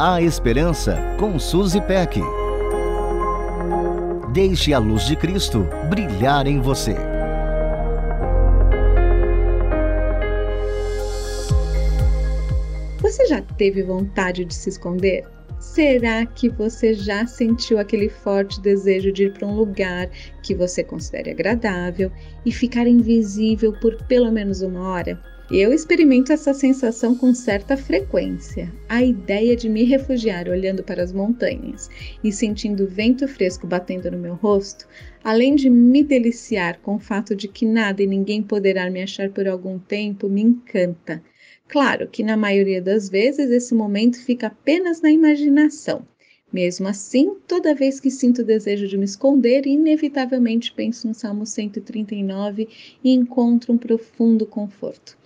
A Esperança com Suzy Peck. Deixe a luz de Cristo brilhar em você. Você já teve vontade de se esconder? Será que você já sentiu aquele forte desejo de ir para um lugar que você considere agradável e ficar invisível por pelo menos uma hora? Eu experimento essa sensação com certa frequência. A ideia de me refugiar olhando para as montanhas e sentindo o vento fresco batendo no meu rosto, além de me deliciar com o fato de que nada e ninguém poderá me achar por algum tempo, me encanta. Claro que na maioria das vezes esse momento fica apenas na imaginação. Mesmo assim, toda vez que sinto o desejo de me esconder, inevitavelmente penso no Salmo 139 e encontro um profundo conforto.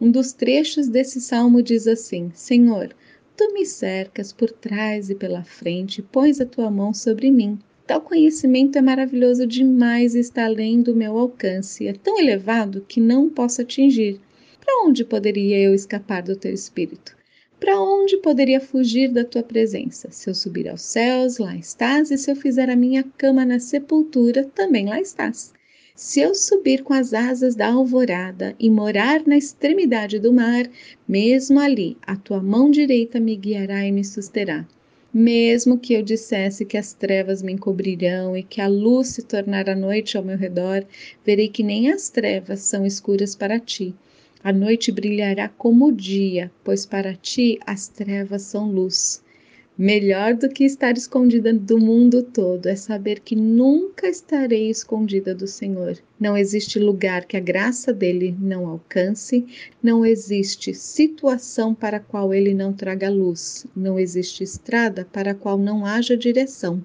Um dos trechos desse salmo diz assim: Senhor, tu me cercas por trás e pela frente, pões a tua mão sobre mim. Tal conhecimento é maravilhoso demais e está além do meu alcance, é tão elevado que não posso atingir. Para onde poderia eu escapar do teu espírito? Para onde poderia fugir da tua presença? Se eu subir aos céus, lá estás, e se eu fizer a minha cama na sepultura, também lá estás. Se eu subir com as asas da alvorada e morar na extremidade do mar, mesmo ali a tua mão direita me guiará e me susterá. Mesmo que eu dissesse que as trevas me encobrirão e que a luz se tornará noite ao meu redor, verei que nem as trevas são escuras para ti. A noite brilhará como o dia, pois para ti as trevas são luz. Melhor do que estar escondida do mundo todo é saber que nunca estarei escondida do Senhor. Não existe lugar que a graça dele não alcance, não existe situação para a qual ele não traga luz, não existe estrada para a qual não haja direção.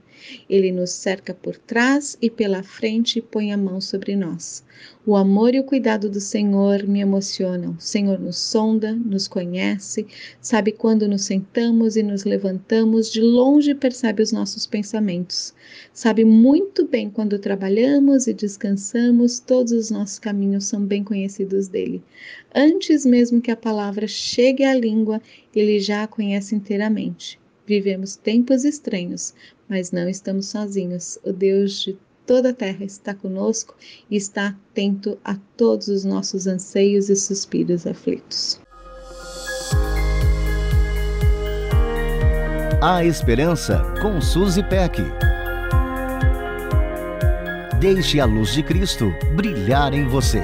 Ele nos cerca por trás e pela frente e põe a mão sobre nós. O amor e o cuidado do Senhor me emocionam. O Senhor nos sonda, nos conhece, sabe quando nos sentamos e nos levantamos, de longe percebe os nossos pensamentos. Sabe muito bem quando trabalhamos e descansamos, todos os nossos caminhos são bem conhecidos dele. Antes mesmo que a palavra chegue à língua, ele já a conhece inteiramente. Vivemos tempos estranhos, mas não estamos sozinhos. O Deus de toda a terra está conosco e está atento a todos os nossos anseios e suspiros aflitos. A Esperança com Suzy Peck. Deixe a luz de Cristo brilhar em você.